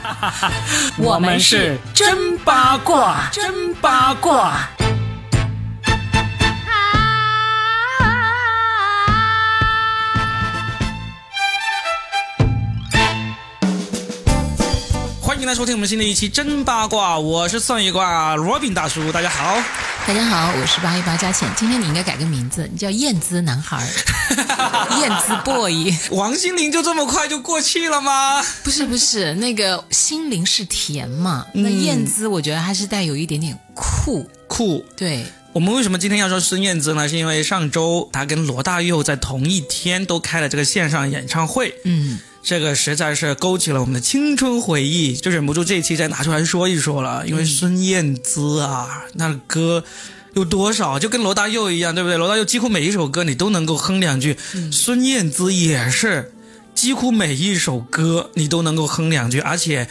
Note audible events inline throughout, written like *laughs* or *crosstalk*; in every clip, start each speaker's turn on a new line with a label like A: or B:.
A: *laughs* 我们是真八卦，真八卦。
B: 欢迎来收听我们新的一期真八卦，我是算一卦罗宾大叔，大家好。
A: 大家好，我是八一八加钱。今天你应该改个名字，你叫燕姿男孩儿，*laughs* 燕姿 boy。
B: 王心凌就这么快就过气了吗？
A: 不是不是，那个心灵是甜嘛，那燕姿我觉得还是带有一点点酷。
B: 酷，
A: 对，
B: 我们为什么今天要说孙燕姿呢？是因为上周她跟罗大佑在同一天都开了这个线上演唱会，
A: 嗯，
B: 这个实在是勾起了我们的青春回忆，就忍不住这一期再拿出来说一说了。因为孙燕姿啊，那个歌有多少，就跟罗大佑一样，对不对？罗大佑几乎每一首歌你都能够哼两句，孙燕姿也是几乎每一首歌你都能够哼两句，而且。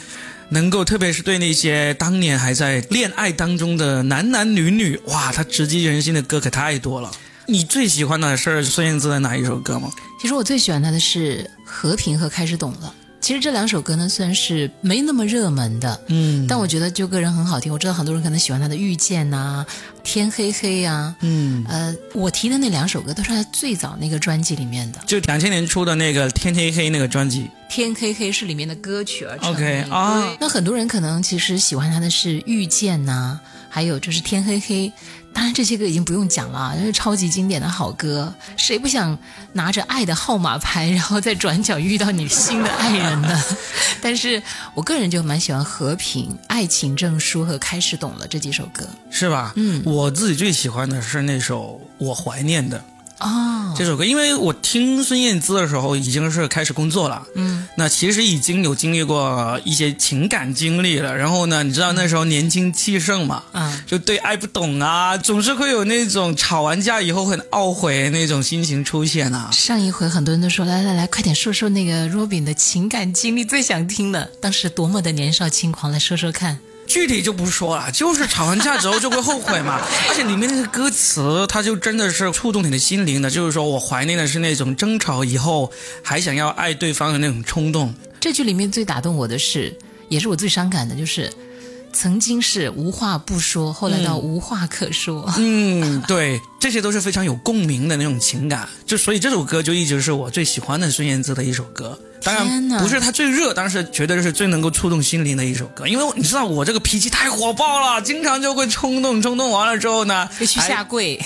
B: 能够，特别是对那些当年还在恋爱当中的男男女女，哇，他直击人心的歌可太多了。你最喜欢的是孙燕姿的哪一首歌吗？
A: 其实我最喜欢她的是《和平》和《开始懂了》。其实这两首歌呢，虽然是没那么热门的，
B: 嗯
A: 但我觉得就个人很好听。我知道很多人可能喜欢她的《遇见》呐，《天黑黑》呀，
B: 嗯，
A: 呃，我提的那两首歌都是她最早那个专辑里面的，《
B: 就两千年出的那个《天黑黑》那个专辑。
A: 天黑黑》是里面的歌曲而成
B: OK，啊
A: 那很多人可能其实喜欢他的是《遇见》呐，还有就是《天黑黑》。当然这些歌已经不用讲了，这是超级经典的好歌，谁不想拿着爱的号码牌，然后在转角遇到你新的爱人呢？*laughs* 但是我个人就蛮喜欢《和平》《爱情证书》和《开始懂了》这几首歌。
B: 是吧？
A: 嗯
B: 我自己最喜欢的是那首《我怀念的》
A: 哦，
B: 这首歌，因为我听孙燕姿的时候已经是开始工作了，
A: 嗯，
B: 那其实已经有经历过一些情感经历了。然后呢，你知道那时候年轻气盛嘛，
A: 啊，
B: 就对爱不懂啊，总是会有那种吵完架以后很懊悔那种心情出现啊。
A: 上一回很多人都说来来来，快点说说那个 Robin 的情感经历，最想听的，当时多么的年少轻狂，来说说看。
B: 具体就不说了，就是吵完架之后就会后悔嘛。*laughs* 而且里面那个歌词，它就真的是触动你的心灵的。就是说我怀念的是那种争吵以后还想要爱对方的那种冲动。
A: 这句里面最打动我的是，也是我最伤感的，就是曾经是无话不说，后来到无话可说。
B: 嗯，对，这些都是非常有共鸣的那种情感。就所以这首歌就一直是我最喜欢的孙燕姿的一首歌。当然不是她最热，但是绝对是最能够触动心灵的一首歌。因为你知道我这个脾气太火爆了，经常就会冲动，冲动完了之后呢，
A: 就去下跪，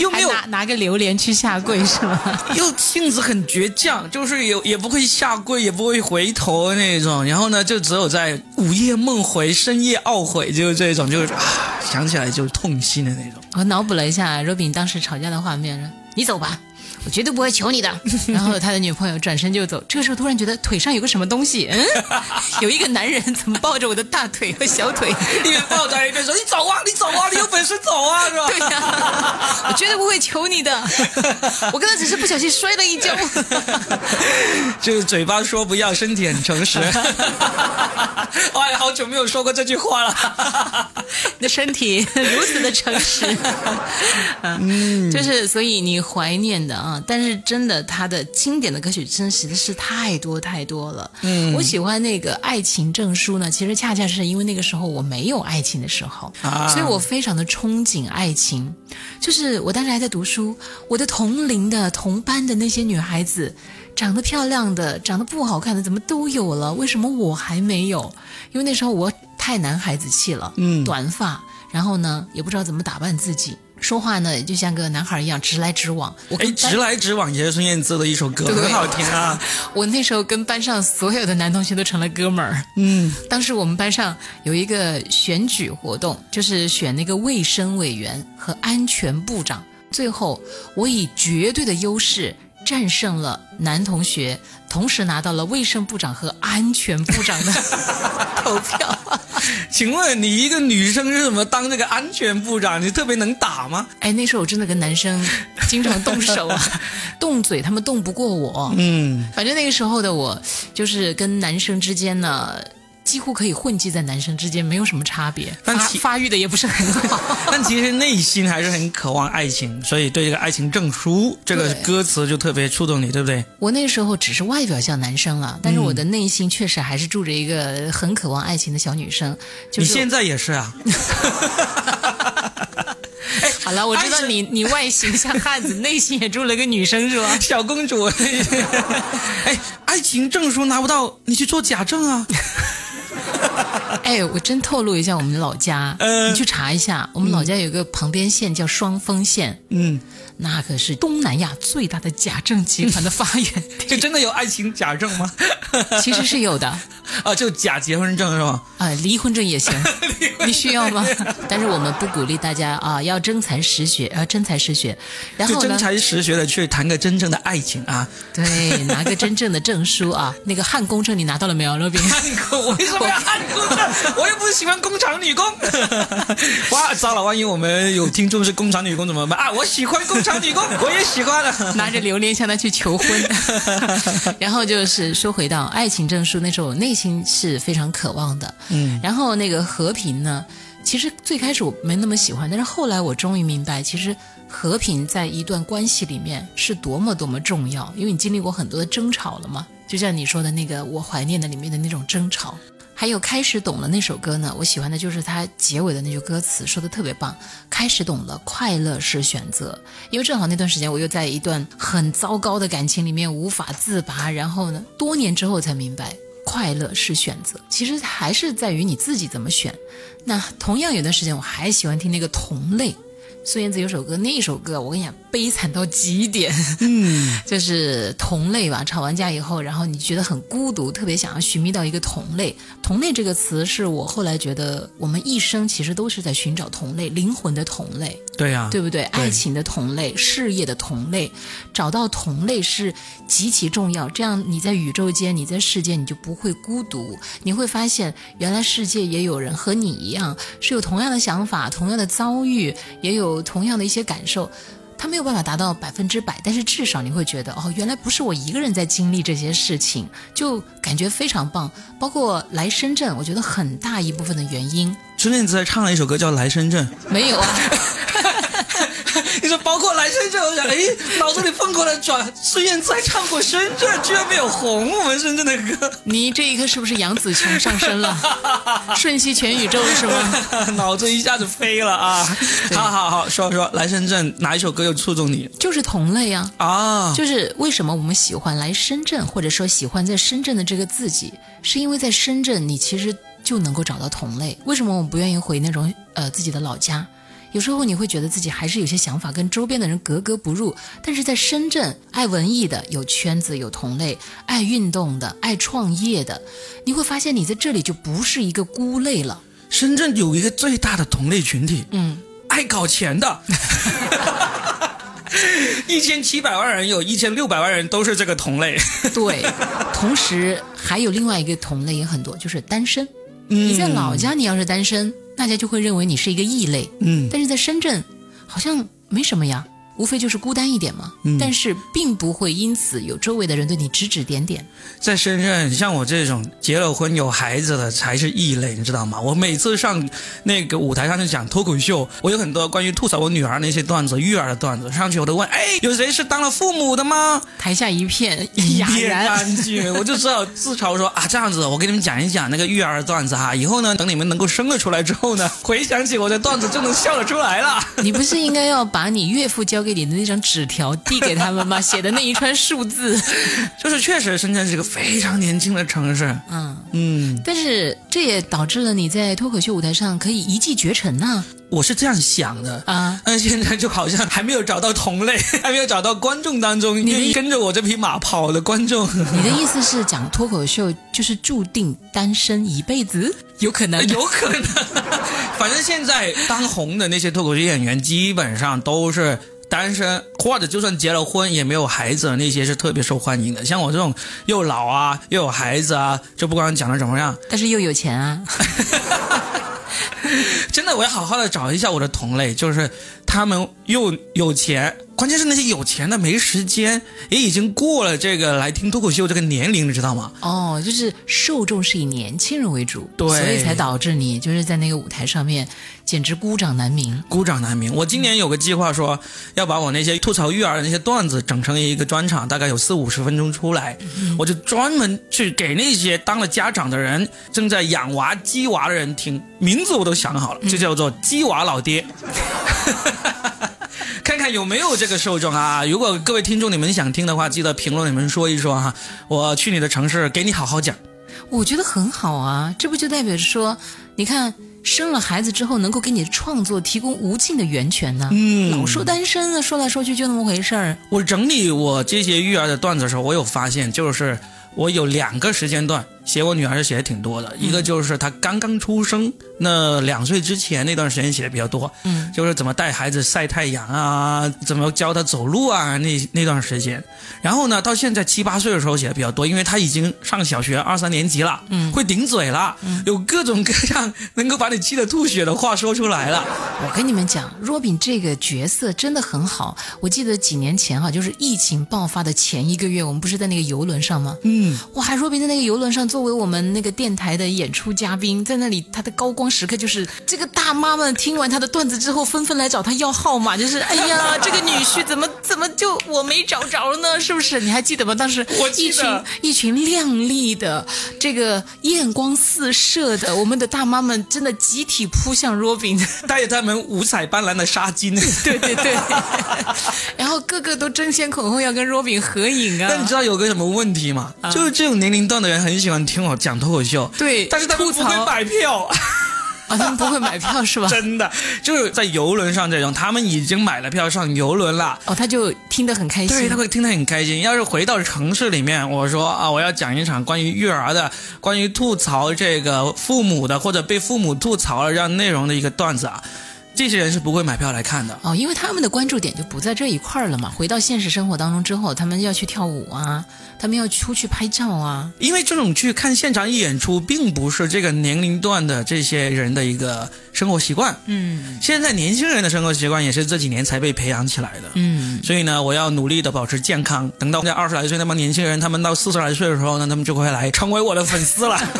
B: 又没有 *laughs*
A: 拿拿个榴莲去下跪是吗？
B: 又性子很倔强，就是也也不会下跪，也不会回头那种。然后呢，就只有在午夜梦回、深夜懊悔，就是这种，就是啊，想起来就痛心的那种。
A: 我脑补了一下 Robin 当时吵架的画面，：“你走吧。”我绝对不会求你的。*laughs* 然后他的女朋友转身就走，这个时候突然觉得腿上有个什么东西，嗯，*laughs* 有一个男人怎么抱着我的大腿和小腿？
B: 一边抱着一边说：“ *laughs* 你走啊，你走啊，你有本事走啊，是吧？”
A: 对呀、我绝对不会求你的，我刚才只是不小心摔了一跤。
B: 就是嘴巴说不要，身体很诚实。哎，好久没有说过这句话了。
A: 你的身体如此的诚实，嗯，就是所以你怀念的啊，但是真的他的经典的歌曲真实在是太多太多了。嗯，我喜欢那个《爱情证书》呢，其实恰恰是因为那个时候我没有爱情的时候，
B: 啊
A: 所以我非常的憧憬爱情。就是我当时还在读书，我的同龄的同班的那些女孩子。长得漂亮的，长得不好看的，怎么都有了？为什么我还没有？因为那时候我太男孩子气了，
B: 嗯
A: 短发，然后呢，也不知道怎么打扮自己，说话呢就像个男孩一样直来直往。我
B: 哎，直来直往也是孙燕姿的一首歌，很好听啊。*laughs*
A: 我那时候跟班上所有的男同学都成了哥们儿。
B: 嗯，
A: 当时我们班上有一个选举活动，就是选那个卫生委员和安全部长。最后，我以绝对的优势战胜了男同学，同时拿到了卫生部长和安全部长的 *laughs* 投票。
B: 请问你一个女生是怎么当这个安全部长？你特别能打吗？
A: 哎，那时候我真的跟男生经常动手啊，*laughs* 动嘴，他们动不过我。
B: 嗯，
A: 反正那个时候的我，就是跟男生之间呢。基几乎可以混迹在男生之间，没有什么差别，
B: 但其
A: 发育的也不是很好。*laughs*
B: 但其实内心还是很渴望爱情，所以对这个爱情证书这个歌词就特别触动你，对不对？
A: 我那时候只是外表像男生了，但是我的内心确实还是住着一个很渴望爱情的小女生。就是
B: 你现在也是啊，*laughs*
A: 好了，我知道你你外形像汉子，*laughs* 内心也住了个女生是吧？
B: 小公主。哎，爱情证书拿不到，你去做假证啊。*laughs*
A: 哎，我真透露一下我们老家，
B: 呃
A: 你去查一下，我们老家有个旁边县叫双峰县，
B: 嗯，
A: 那可是东南亚最大的假证集团的发源地，*laughs*
B: 这真的有爱情假证吗？*laughs*
A: 其实是有的。
B: 啊，就假结婚证是吧？
A: 啊、离婚证也行，*laughs* 你需要吗？*laughs* 但是我们不鼓励大家啊，要真才实学，啊，真才实学。然后呢，
B: 真才实学的去谈个真正的爱情啊！
A: 对，拿个真正的证书啊，那个焊工证你拿到了没有，罗宾？
B: 汉工，我为什么要焊工证？我又不是喜欢工厂女工。*laughs* 哇，糟了，万一我们有听众是工厂女工怎么办啊？我喜欢工厂女工，我也喜欢了。
A: 拿着榴莲向他去求婚，然后就是说回到爱情证书，那时候我内心是非常渴望的，
B: 嗯，
A: 然后那个和平呢，其实最开始我没那么喜欢，但是后来我终于明白，其实和平在一段关系里面是多么多么重要，因为你经历过很多的争吵了嘛，就像你说的那个我怀念的里面的那种争吵。还有开始懂了那首歌呢，我喜欢的就是它结尾的那句歌词，说的特别棒。开始懂了，快乐是选择。因为正好那段时间我又在一段很糟糕的感情里面无法自拔，然后呢，多年之后才明白，快乐是选择。其实还是在于你自己怎么选。那同样有段时间我还喜欢听那个同类。孙燕姿有首歌，那首歌我跟你讲，悲惨到极点。嗯，*laughs* 就是同类吧，吵完架以后，然后你觉得很孤独，特别想要寻觅到一个同类。同类这个词是我后来觉得，我们一生其实都是在寻找同类，灵魂的同类。
B: 对呀、
A: 对不对？爱情的同类，事业的同类，找到同类是极其重要。这样你在宇宙间，你在世界，你就不会孤独。你会发现，原来世界也有人和你一样，是有同样的想法、同样的遭遇，也有同样的一些感受。他没有办法达到百分之百，但是至少你会觉得，哦，原来不是我一个人在经历这些事情，就感觉非常棒。包括来深圳，我觉得很大一部分的原因
B: 孙燕姿还唱了一首歌叫《来深圳》。
A: 没有啊。*laughs*
B: 你说包括来深圳，我想，哎，脑子里疯狂的转，孙燕姿唱过深圳，居然没有红我们深圳的歌，
A: 你这一刻是不是杨紫琼上身了？*laughs* 瞬息全宇宙了是吗？*laughs*
B: 脑子一下子飞了啊！好好好，说说来深圳哪一首歌又触动你
A: 就是同类啊，
B: 啊？
A: 就是为什么我们喜欢来深圳，或者说喜欢在深圳的这个自己，是因为在深圳你其实就能够找到同类。为什么我们不愿意回那种呃自己的老家？有时候你会觉得自己还是有些想法跟周边的人格格不入，但是在深圳，爱文艺的有圈子有同类，爱运动的、爱创业的，你会发现你在这里就不是一个孤类了。
B: 深圳有一个最大的同类群体，
A: 嗯，
B: 爱搞钱的。*laughs* 一千七百万人，有一千六百万人都是这个同类。
A: 对，同时还有另外一个同类也很多，就是单身。
B: 嗯
A: 你在老家，你要是单身，大家就会认为你是一个异类。
B: 嗯，
A: 但是在深圳，好像没什么呀，无非就是孤单一点嘛。
B: 嗯
A: 但是并不会因此有周围的人对你指指点点。
B: 在深圳，像我这种结了婚有孩子的才是异类，你知道吗？我每次上那个舞台上去讲脱口秀，我有很多关于吐槽我女儿那些段子、育儿的段子，上去我都问：哎，有谁是当了父母的吗？
A: 台下一片哑然。*laughs*
B: 安静，我就只好自嘲说啊，这样子，我给你们讲一讲那个育儿的段子哈，以后呢，等你们能够生了出来之后呢，回想起我的段子就能笑得出来了。*laughs*
A: 你不是应该要把你岳父交给你的那张纸条递给他们吗？写的那一串数字。*laughs*
B: 就是确实，深圳是一个非常年轻的城市。
A: 嗯，
B: 嗯，
A: 但是这也导致了你在脱口秀舞台上可以一骑绝尘呐、
B: 我是这样想的。
A: 啊。
B: 但现在就好像还没有找到同类，*laughs* 还没有找到观众当中
A: 的
B: 愿意跟着我这匹马跑的观众。
A: 你的意思是讲脱口秀就是注定单身一辈子？有可能，*laughs*
B: 有可能，反正现在当红的那些脱口秀演员，基本上都是单身，或者就算结了婚也没有孩子的那些是特别受欢迎的。像我这种又老啊又有孩子啊，就不管讲的怎么样，
A: 但是又有钱啊。*laughs*
B: 真的我要好好的找一下我的同类，就是他们又有钱关键是那些有钱的没时间，也已经过了这个来听脱口秀这个年龄，你知道吗？
A: 哦，就是受众是以年轻人为主，
B: 对
A: 所以才导致你就是在那个舞台上面简直孤掌难鸣。
B: 孤掌难鸣。我今年有个计划说，要把我那些吐槽育儿的那些段子整成一个专场，大概有四五十分钟出来，我就专门去给那些当了家长的人、正在养娃、鸡娃的人听，名字我都想好了，就叫做“鸡娃老爹”。*laughs* 看看有没有这个受众啊！如果各位听众你们想听的话，记得评论里面说一说哈。我去你的城市，给你好好讲。
A: 我觉得很好啊，这不就代表着说，你看生了孩子之后，能够给你的创作提供无尽的源泉呢？
B: 嗯
A: 老说单身呢，说来说去就那么回事儿。
B: 我整理我这些育儿的段子的时候，我有发现，就是我有两个时间段写我女儿写的挺多的，一个就是她刚刚出生那两岁之前那段时间写的比较多，
A: 嗯，
B: 就是怎么带孩子晒太阳啊，怎么教她走路啊，那那段时间。然后呢，到现在七八岁的时候写的比较多，因为她已经上小学二三年级了，
A: 嗯
B: 会顶嘴了，有各种各样能够把你气得吐血的话说出来了。
A: 我跟你们讲，若饼这个角色真的很好。我记得几年前哈、就是疫情爆发的前一个月，我们不是在那个游轮上吗？
B: 嗯，
A: 哇，若饼在那个游轮上作为我们那个电台的演出嘉宾，在那里他的高光时刻就是这个大妈们听完他的段子之后，纷纷来找他要号码，就是哎呀，这个女婿怎么怎么就我没找着呢？是不是？你还记得吗？当时 *laughs*
B: 我记
A: 一群
B: 得
A: 一群靓丽的这个艳光四射的我们的大妈们，真的集体扑向若饼。*laughs*
B: 带着他们五彩斑斓的纱巾。
A: 对对对，*laughs* 然后个个都争先恐后要跟若饼合影啊。
B: 但你知道有个什么问题吗？就是这种年龄段的人很喜欢听我讲脱口秀，
A: 对，
B: 但是他们不会买票，*laughs*
A: 啊，他们不会买票是吧？
B: 真的就是在游轮上这种，他们已经买了票上游轮了。
A: 哦，他就听得很开心。
B: 对，他会听得很开心。要是回到城市里面，我说啊，我要讲一场关于育儿的、关于吐槽这个父母的或者被父母吐槽了这样内容的一个段子啊，这些人是不会买票来看的。
A: 哦，因为他们的关注点就不在这一块儿了嘛。回到现实生活当中之后，他们要去跳舞啊，他们要出去拍照啊。
B: 因为这种去看现场演出，并不是这个年龄段的这些人的一个生活习惯。
A: 嗯
B: 现在年轻人的生活习惯也是这几年才被培养起来的。
A: 嗯，
B: 所以呢，我要努力的保持健康。等到在二十来岁那帮年轻人，他们到四十来岁的时候呢，他们就会来成为我的粉丝了。*laughs*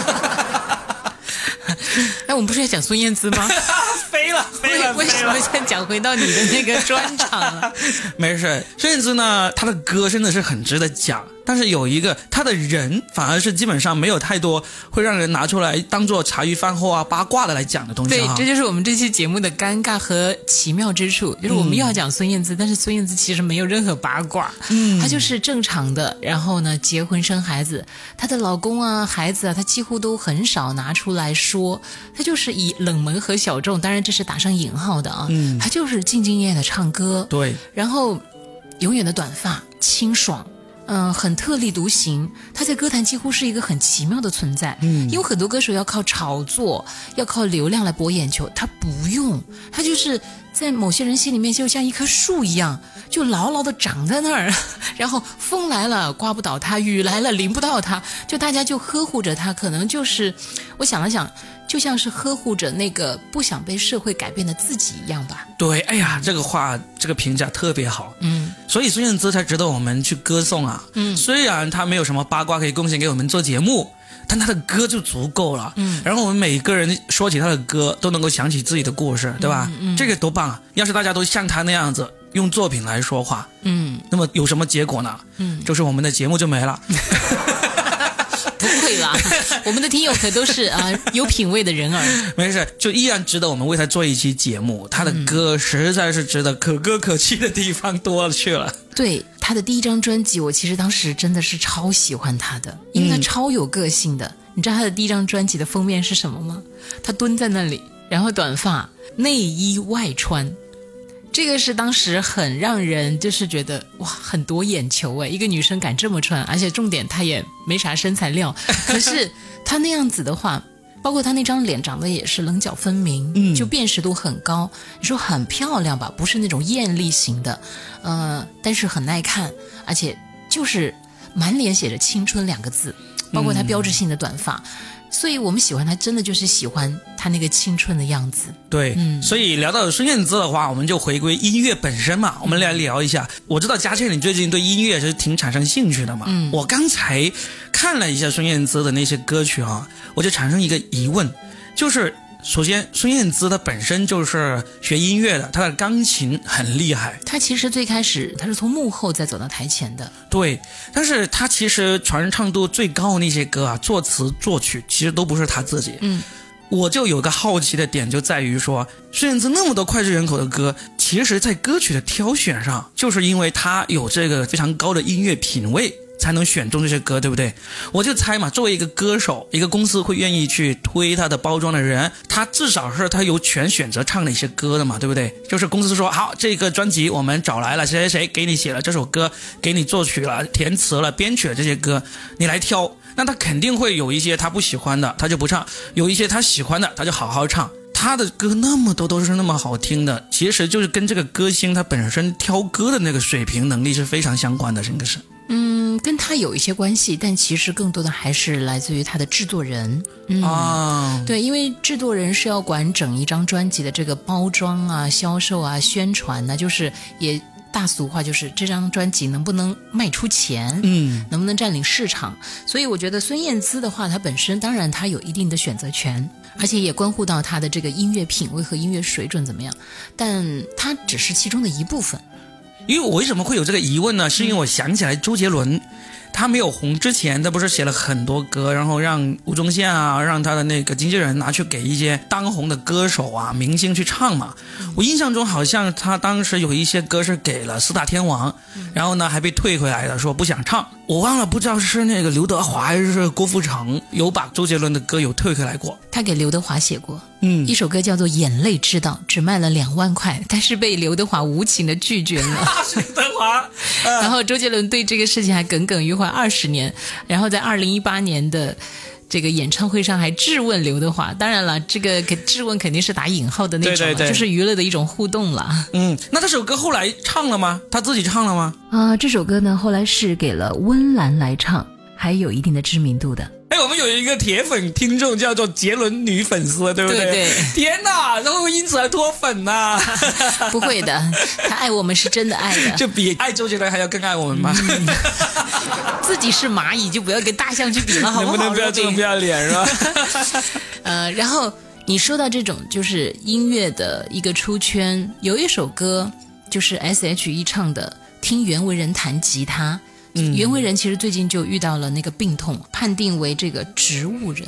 A: 哎，我们不是要讲孙燕姿吗？*laughs* *laughs*
B: 飞了，*laughs* 飞了，
A: 为为什么
B: 飞了。
A: 现讲回到你的那个专场了？*laughs*
B: 没事，甚至呢，他的歌真的是很值得讲，但是有一个他的人反而是基本上没有太多会让人拿出来当做茶余饭后啊八卦的来讲的东西
A: 对，这。就是我们这期节目的尴尬和奇妙之处，就是我们又要讲孙燕姿，但是孙燕姿其实没有任何八卦，
B: 嗯。
A: 她就是正常的，然后呢，结婚生孩子，她的老公啊、孩子啊，她几乎都很少拿出来说，她就是以冷门和小众，当然这是打上引号的啊，
B: 嗯。
A: 她就是兢兢业业的唱歌，
B: 对，
A: 然后永远的短发，清爽。嗯，很特立独行，他在歌坛几乎是一个很奇妙的存在。
B: 嗯
A: 因为很多歌手要靠炒作，要靠流量来博眼球，他不用，他就是在某些人心里面就像一棵树一样，就牢牢的长在那儿。*laughs* 然后风来了刮不倒他，雨来了淋不到他，就大家就呵护着他。可能就是，我想了想，就像是呵护着那个不想被社会改变的自己一样吧。
B: 对，哎呀，这个话这个评价特别好，
A: 嗯
B: 所以孙燕姿才值得我们去歌颂啊。
A: 嗯
B: 虽然她没有什么八卦可以贡献给我们做节目，但她的歌就足够了。
A: 嗯
B: 然后我们每个人说起她的歌，都能够想起自己的故事，对吧？
A: 嗯嗯
B: 这个多棒啊！要是大家都像她那样子用作品来说话，
A: 嗯
B: 那么有什么结果呢？
A: 嗯，
B: 就是我们的节目就没了。*laughs*
A: 不会啦，*laughs* 我们的听友可都是啊、*laughs* 有品位的人儿。
B: 没事，就依然值得我们为他做一期节目。他的歌实在是值得，可歌可泣的地方多了去了。
A: 对他的第一张专辑，我其实当时真的是超喜欢他的，因为他
B: 嗯
A: 超有个性的。你知道他的第一张专辑的封面是什么吗？他蹲在那里，然后短发，内衣外穿。这个是当时很让人就是觉得哇，很夺眼球哎，一个女生敢这么穿，而且重点她也没啥身材料，*laughs* 可是她那样子的话，包括她那张脸长得也是棱角分明，
B: 嗯
A: 就辨识度很高。你说很漂亮吧，不是那种艳丽型的，呃，但是很耐看，而且就是满脸写着青春两个字，包括她标志性的短发。所以我们喜欢他，真的就是喜欢他那个青春的样子。
B: 对，
A: 嗯
B: 所以聊到孙燕姿的话，我们就回归音乐本身嘛，我们来聊一下。我知道佳倩你最近对音乐是挺产生兴趣的嘛，
A: 嗯
B: 我刚才看了一下孙燕姿的那些歌曲啊，我就产生一个疑问，就是首先孙燕姿她本身就是学音乐的，她的钢琴很厉害，
A: 她其实最开始她是从幕后再走到台前的，
B: 对，但是她其实传唱度最高的那些歌啊，作词作曲其实都不是她自己，
A: 嗯。
B: 我就有个好奇的点，就在于说，孙燕姿那么多脍炙人口的歌，其实，在歌曲的挑选上，就是因为她有这个非常高的音乐品味，才能选中这些歌，对不对？我就猜嘛，作为一个歌手，一个公司会愿意去推他的包装的人，他至少是他有权选择唱哪些歌的嘛，对不对？就是公司说好，这个专辑我们找来了谁谁谁，给你写了这首歌，给你作曲了、填词了、编曲了这些歌，你来挑。那他肯定会有一些他不喜欢的，他就不唱；有一些他喜欢的，他就好好唱。他的歌那么多都是那么好听的，其实就是跟这个歌星他本身挑歌的那个水平能力是非常相关的，真的是。
A: 嗯，跟他有一些关系，但其实更多的还是来自于他的制作人。嗯，
B: 啊，
A: 对，因为制作人是要管整一张专辑的这个包装啊、销售啊、宣传呢、就是也大俗话，就是这张专辑能不能卖出钱，
B: 嗯，
A: 能不能占领市场。所以我觉得孙燕姿的话，她本身当然她有一定的选择权，而且也关乎到她的这个音乐品味和音乐水准怎么样，但她只是其中的一部分。
B: 因为我为什么会有这个疑问呢？是因为我想起来周杰伦，他没有红之前，他不是写了很多歌，然后让吴宗宪啊，让他的那个经纪人拿去给一些当红的歌手啊、明星去唱嘛。我印象中好像他当时有一些歌是给了四大天王，然后呢还被退回来了，说不想唱。我忘了，不知道是那个刘德华还是郭富城有把周杰伦的歌有退回来过。
A: 他给刘德华写过
B: 嗯
A: 一首歌，叫做《眼泪知道》，只卖了两万块，但是被刘德华无情的拒绝了。*laughs*
B: 刘德华，*laughs*
A: 然后周杰伦对这个事情还耿耿于怀二十年，然后在二零一八年的这个演唱会上还质问刘德华。当然了，这个给质问肯定是打引号的那种了，
B: 对对对
A: 就是娱乐的一种互动了。
B: 嗯，那这首歌后来唱了吗？他自己唱了吗？
A: 啊，这首歌呢后来是给了温岚来唱，还有一定的知名度的。
B: 哎，我们有一个铁粉听众叫做杰伦女粉丝，对不
A: 对对对
B: 天哪，然后因此而脱粉呐、*laughs*
A: 不会的，他爱我们是真的爱的。*laughs*
B: 就比爱周杰伦还要更爱我们吗？
A: 自己是蚂蚁就不要跟大象去比了，好好？*laughs*
B: 能不能不要这么不要脸是吧？*laughs*
A: 呃，然后你说到这种就是音乐的一个出圈，有一首歌就是 S.H.E 唱的《听袁惟仁弹吉他》。
B: 嗯
A: 袁惟仁其实最近就遇到了那个病痛，判定为这个植物人。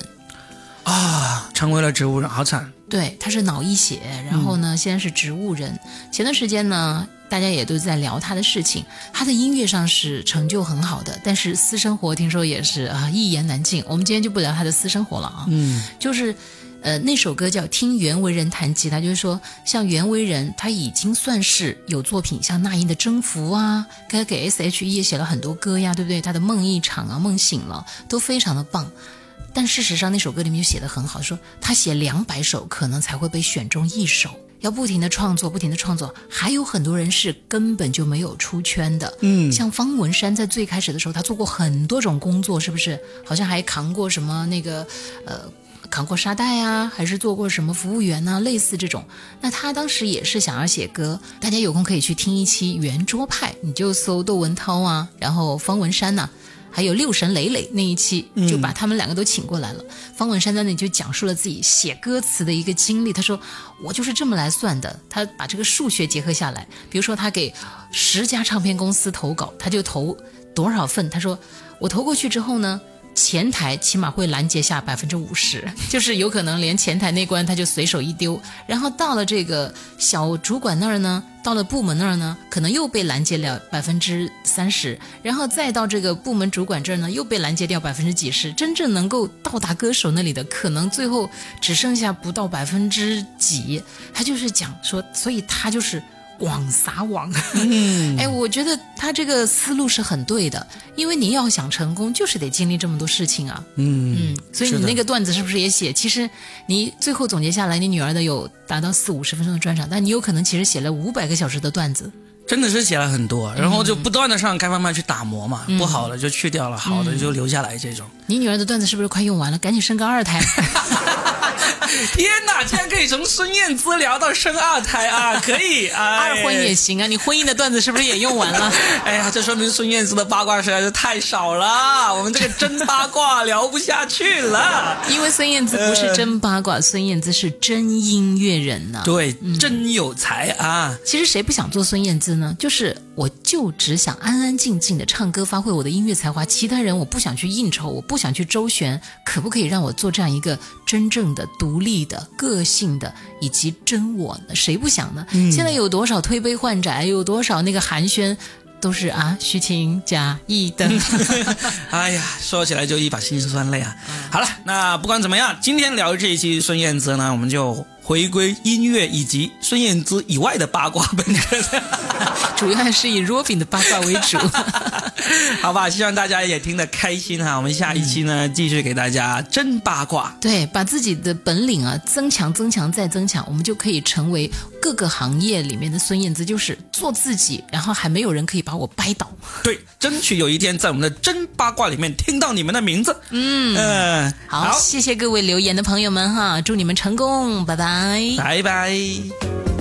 B: 啊，成为了植物人，好惨。
A: 对，他是脑溢血，然后呢，现在是植物人。前段时间呢，大家也都在聊他的事情。他的音乐上是成就很好的，但是私生活听说也是啊一言难尽。我们今天就不聊他的私生活了啊。
B: 嗯
A: 就是，呃，那首歌叫《听袁惟仁弹吉他》，就是说，像袁惟仁，他已经算是有作品，像那英的《征服》啊，该给 S.H.E 也写了很多歌呀，对不对？他的《梦一场》啊，《梦醒了》都非常的棒。但事实上，那首歌里面就写的很好，说他写两百首，可能才会被选中一首，要不停的创作，不停的创作。还有很多人是根本就没有出圈的，
B: 嗯，
A: 像方文山在最开始的时候，他做过很多种工作，是不是？好像还扛过什么那个呃，扛过沙袋啊，还是做过什么服务员啊、类似这种。那他当时也是想要写歌，大家有空可以去听一期圆桌派，你就搜窦文涛啊，然后方文山呐、还有六神磊磊那一期，就把他们两个都请过来了。方文山在那里就讲述了自己写歌词的一个经历。他说：“我就是这么来算的。”他把这个数学结合下来，比如说他给十家唱片公司投稿，他就投多少份？他说：“我投过去之后呢，前台起码会拦截下百分之五十，就是有可能连前台那关他就随手一丢，然后到了这个小主管那儿呢，到了部门那儿呢，可能又被拦截了百分之三十，然后再到这个部门主管这儿呢，又被拦截掉百分之几十，真正能够到达歌手那里的，可能最后只剩下不到百分之几。他就是讲说，所以他就是。广撒网，
B: 嗯 *laughs*
A: 哎，我觉得他这个思路是很对的，因为你要想成功，就是得经历这么多事情啊。
B: 嗯
A: 嗯，所以你那个段子是不是也写？其实你最后总结下来，你女儿的有达到四五十分钟的专场，但你有可能其实写了五百个小时的段子。
B: 真的是写了很多，然后就不断的上开放麦去打磨嘛，不好的就去掉了，好的就留下来这种。
A: 你女儿的段子是不是快用完了？赶紧生个二胎。*laughs* *laughs*
B: 天哪，竟然可以从孙燕姿聊到生二胎啊！*laughs* 可以啊，
A: 二婚也行啊。你婚姻的段子是不是也用完了？*laughs*
B: 哎呀，这说明孙燕姿的八卦实在是太少了，我们这个真八卦聊不下去了。
A: 因为孙燕姿不是真八卦，孙燕姿是真音乐人呐。
B: 对，真有才啊。
A: 其实谁不想做孙燕姿呢？就是我就只想安安静静的唱歌，发挥我的音乐才华。其他人我不想去应酬，我不想去周旋，可不可以让我做这样一个真正的独立的？个性的以及真我呢？谁不想呢？现在有多少推杯换盏，有多少那个寒暄，都是啊虚情假意的。*laughs* *laughs*
B: 哎呀，说起来就一把辛酸泪啊！好了，那不管怎么样，今天聊这一期孙燕姿呢，我们就。回归音乐以及孙燕姿以外的八卦本身，*laughs*
A: 主要还是以 Robin 的八卦为主，*laughs*
B: 好吧？希望大家也听得开心哈。我们下一期呢，继续给大家真八卦，
A: 对，把自己的本领啊增强、增强再增强，我们就可以成为各个行业里面的孙燕姿，就是做自己，然后还没有人可以把我掰倒。
B: 对，争取有一天在我们的真八卦里面听到你们的名字。嗯
A: 嗯，好，谢谢各位留言的朋友们哈，祝你们成功，拜拜。
B: 拜拜。